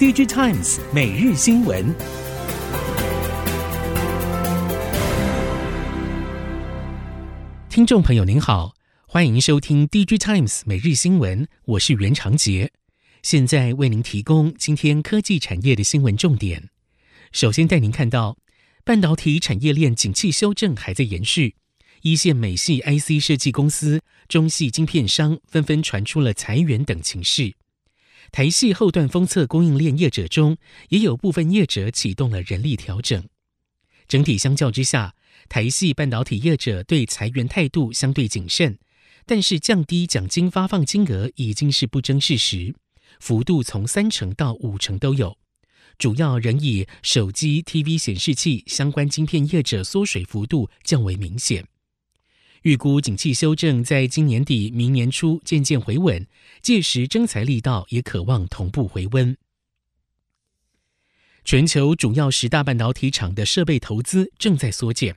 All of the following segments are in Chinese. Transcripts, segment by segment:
D J Times 每日新闻，听众朋友您好，欢迎收听 D J Times 每日新闻，我是袁长杰，现在为您提供今天科技产业的新闻重点。首先带您看到，半导体产业链景气修正还在延续，一线美系 IC 设计公司、中系晶片商纷纷传出了裁员等情势。台系后段封测供应链业者中，也有部分业者启动了人力调整。整体相较之下，台系半导体业者对裁员态度相对谨慎，但是降低奖金发放金额已经是不争事实，幅度从三成到五成都有。主要仍以手机、TV 显示器相关晶片业者缩水幅度较为明显。预估景气修正在今年底、明年初渐渐回稳，届时征才力道也可望同步回温。全球主要十大半导体厂的设备投资正在缩减。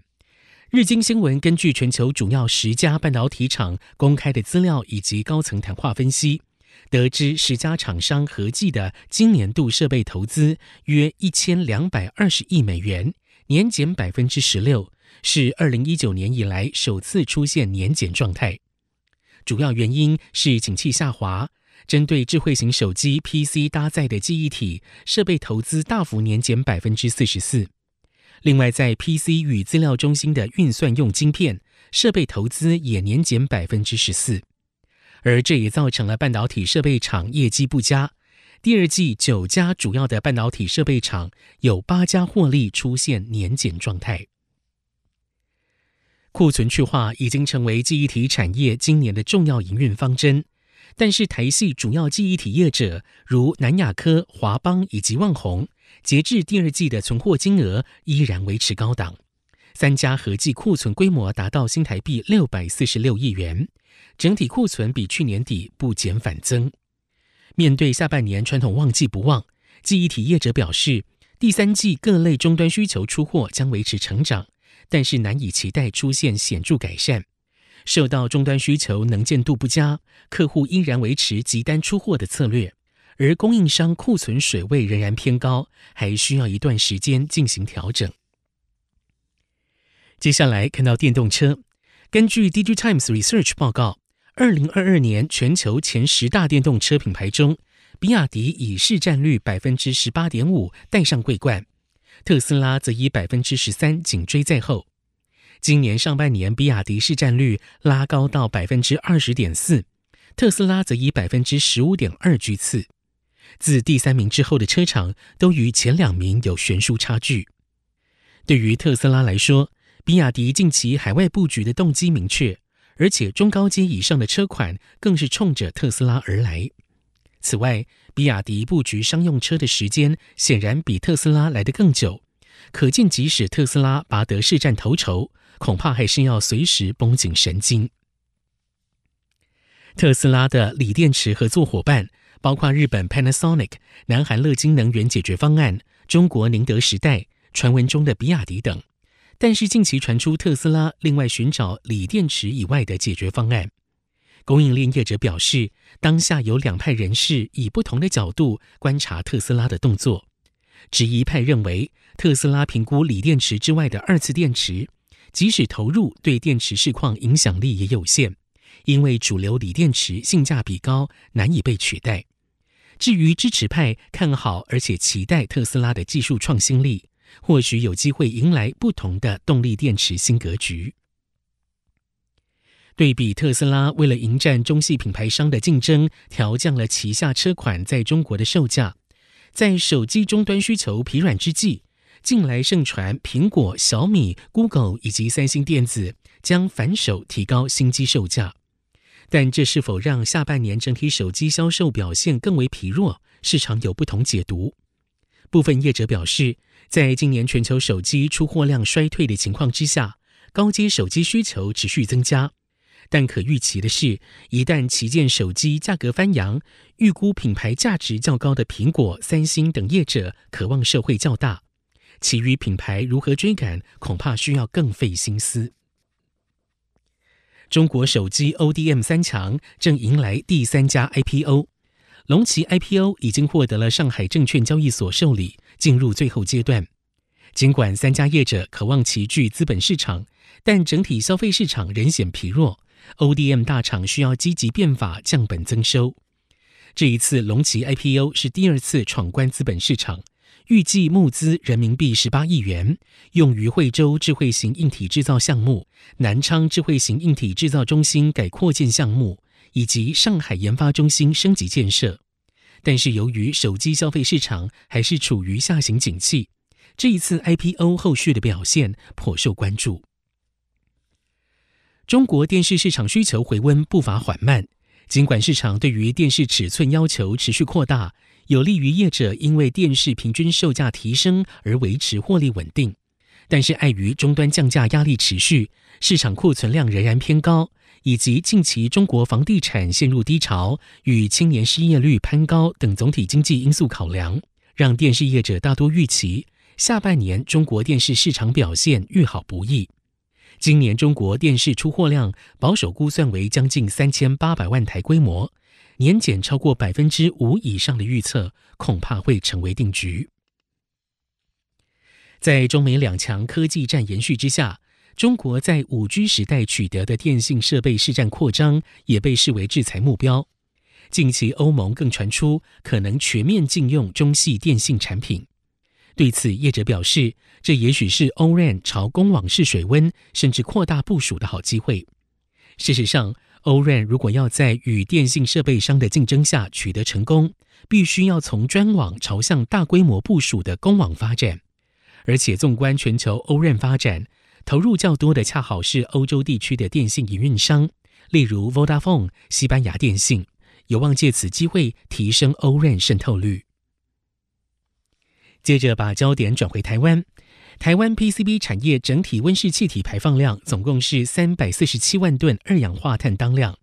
日经新闻根据全球主要十家半导体厂公开的资料以及高层谈话分析，得知十家厂商合计的今年度设备投资约一千两百二十亿美元，年减百分之十六。是二零一九年以来首次出现年减状态，主要原因是景气下滑。针对智慧型手机 PC 搭载的记忆体设备投资大幅年减百分之四十四。另外，在 PC 与资料中心的运算用晶片设备投资也年减百分之十四，而这也造成了半导体设备厂业绩不佳。第二季九家主要的半导体设备厂有八家获利出现年减状态。库存去化已经成为记忆体产业今年的重要营运方针，但是台系主要记忆体业者如南亚科、华邦以及旺宏，截至第二季的存货金额依然维持高档，三家合计库存规模达到新台币六百四十六亿元，整体库存比去年底不减反增。面对下半年传统旺季不旺，记忆体业者表示，第三季各类终端需求出货将维持成长。但是难以期待出现显著改善，受到终端需求能见度不佳，客户依然维持急单出货的策略，而供应商库存水位仍然偏高，还需要一段时间进行调整。接下来看到电动车，根据 DigiTimes Research 报告，二零二二年全球前十大电动车品牌中，比亚迪以市占率百分之十八点五带上桂冠。特斯拉则以百分之十三紧追在后。今年上半年，比亚迪市占率拉高到百分之二十点四，特斯拉则以百分之十五点二居次。自第三名之后的车厂都与前两名有悬殊差距。对于特斯拉来说，比亚迪近期海外布局的动机明确，而且中高阶以上的车款更是冲着特斯拉而来。此外，比亚迪布局商用车的时间显然比特斯拉来得更久，可见即使特斯拉拔得市占头筹，恐怕还是要随时绷紧神经。特斯拉的锂电池合作伙伴包括日本 Panasonic、南韩乐金能源解决方案、中国宁德时代、传闻中的比亚迪等，但是近期传出特斯拉另外寻找锂电池以外的解决方案。供应链业者表示，当下有两派人士以不同的角度观察特斯拉的动作。质疑派认为，特斯拉评估锂电池之外的二次电池，即使投入，对电池市况影响力也有限，因为主流锂电池性价比高，难以被取代。至于支持派看好而且期待特斯拉的技术创新力，或许有机会迎来不同的动力电池新格局。对比特斯拉为了迎战中系品牌商的竞争，调降了旗下车款在中国的售价。在手机终端需求疲软之际，近来盛传苹果、小米、Google 以及三星电子将反手提高新机售价。但这是否让下半年整体手机销售表现更为疲弱？市场有不同解读。部分业者表示，在今年全球手机出货量衰退的情况之下，高阶手机需求持续增加。但可预期的是，一旦旗舰手机价格翻扬，预估品牌价值较高的苹果、三星等业者渴望受惠较大，其余品牌如何追赶，恐怕需要更费心思。中国手机 ODM 三强正迎来第三家 IPO，龙旗 IPO 已经获得了上海证券交易所受理，进入最后阶段。尽管三家业者渴望齐聚资本市场，但整体消费市场仍显疲弱。ODM 大厂需要积极变法，降本增收。这一次龙旗 IPO 是第二次闯关资本市场，预计募资人民币十八亿元，用于惠州智慧型硬体制造项目、南昌智慧型硬体制造中心改扩建项目以及上海研发中心升级建设。但是由于手机消费市场还是处于下行景气，这一次 IPO 后续的表现颇受关注。中国电视市场需求回温步伐缓慢。尽管市场对于电视尺寸要求持续扩大，有利于业者因为电视平均售价提升而维持获利稳定，但是碍于终端降价压力持续，市场库存量仍然偏高，以及近期中国房地产陷入低潮与青年失业率攀高等总体经济因素考量，让电视业者大多预期下半年中国电视市场表现愈好不易。今年中国电视出货量保守估算为将近三千八百万台规模，年减超过百分之五以上的预测，恐怕会成为定局。在中美两强科技战延续之下，中国在五 G 时代取得的电信设备市占扩张，也被视为制裁目标。近期欧盟更传出可能全面禁用中系电信产品。对此，业者表示，这也许是 O-RAN 朝公网试水温，甚至扩大部署的好机会。事实上，O-RAN 如果要在与电信设备商的竞争下取得成功，必须要从专网朝向大规模部署的公网发展。而且，纵观全球 O-RAN 发展，投入较多的恰好是欧洲地区的电信营运商，例如 Vodafone、西班牙电信，有望借此机会提升 O-RAN 渗透率。接着把焦点转回台湾，台湾 PCB 产业整体温室气体排放量总共是三百四十七万吨二氧化碳当量，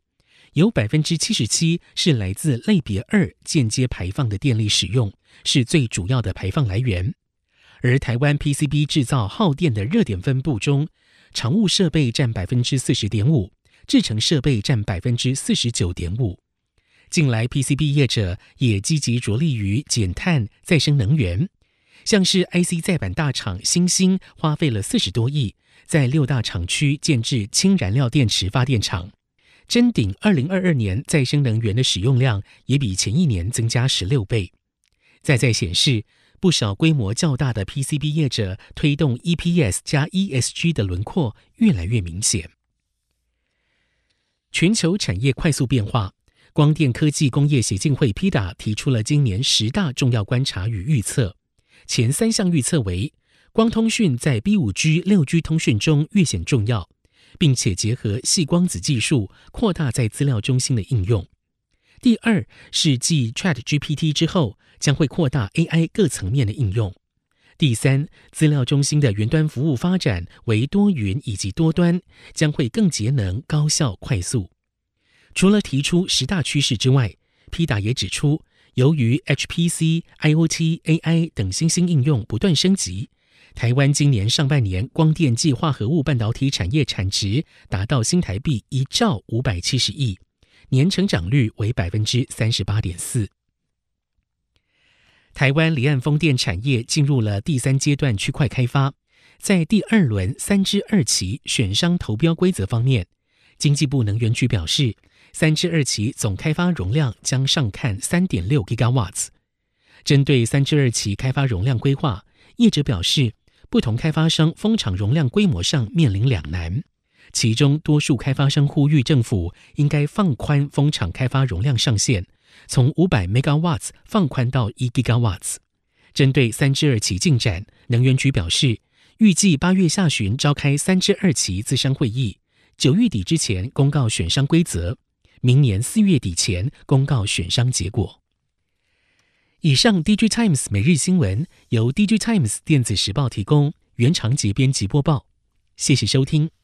有百分之七十七是来自类别二间接排放的电力使用，是最主要的排放来源。而台湾 PCB 制造耗电的热点分布中，常务设备占百分之四十点五，制成设备占百分之四十九点五。近来 PCB 业者也积极着力于减碳、再生能源。像是 IC 载板大厂新兴花费了四十多亿，在六大厂区建置氢燃料电池发电厂。臻鼎二零二二年再生能源的使用量也比前一年增加十六倍。再再显示，不少规模较大的 PCB 业者推动 EPS 加 ESG 的轮廓越来越明显。全球产业快速变化，光电科技工业协进会 PDA 提出了今年十大重要观察与预测。前三项预测为：光通讯在 B 五 G、六 G 通讯中越显重要，并且结合细光子技术扩大在资料中心的应用。第二是继 ChatGPT 之后，将会扩大 AI 各层面的应用。第三，资料中心的云端服务发展为多云以及多端，将会更节能、高效、快速。除了提出十大趋势之外，PDA 也指出。由于 HPC、IoT、AI 等新兴应用不断升级，台湾今年上半年光电暨化合物半导体产业产值达到新台币一兆五百七十亿，年成长率为百分之三十八点四。台湾离岸风电产业进入了第三阶段区块开发，在第二轮三之二期选商投标规则方面，经济部能源局表示。三之二期总开发容量将上看三点六 gigawatts。针对三之二期开发容量规划，业者表示，不同开发商风场容量规模上面临两难。其中，多数开发商呼吁政府应该放宽风场开发容量上限，从五百 megawatts 放宽到一 gigawatts。针对三之二期进展，能源局表示，预计八月下旬召开三之二期咨商会议，九月底之前公告选商规则。明年四月底前公告选商结果。以上，DG Times 每日新闻由 DG Times 电子时报提供，原长节编辑播报。谢谢收听。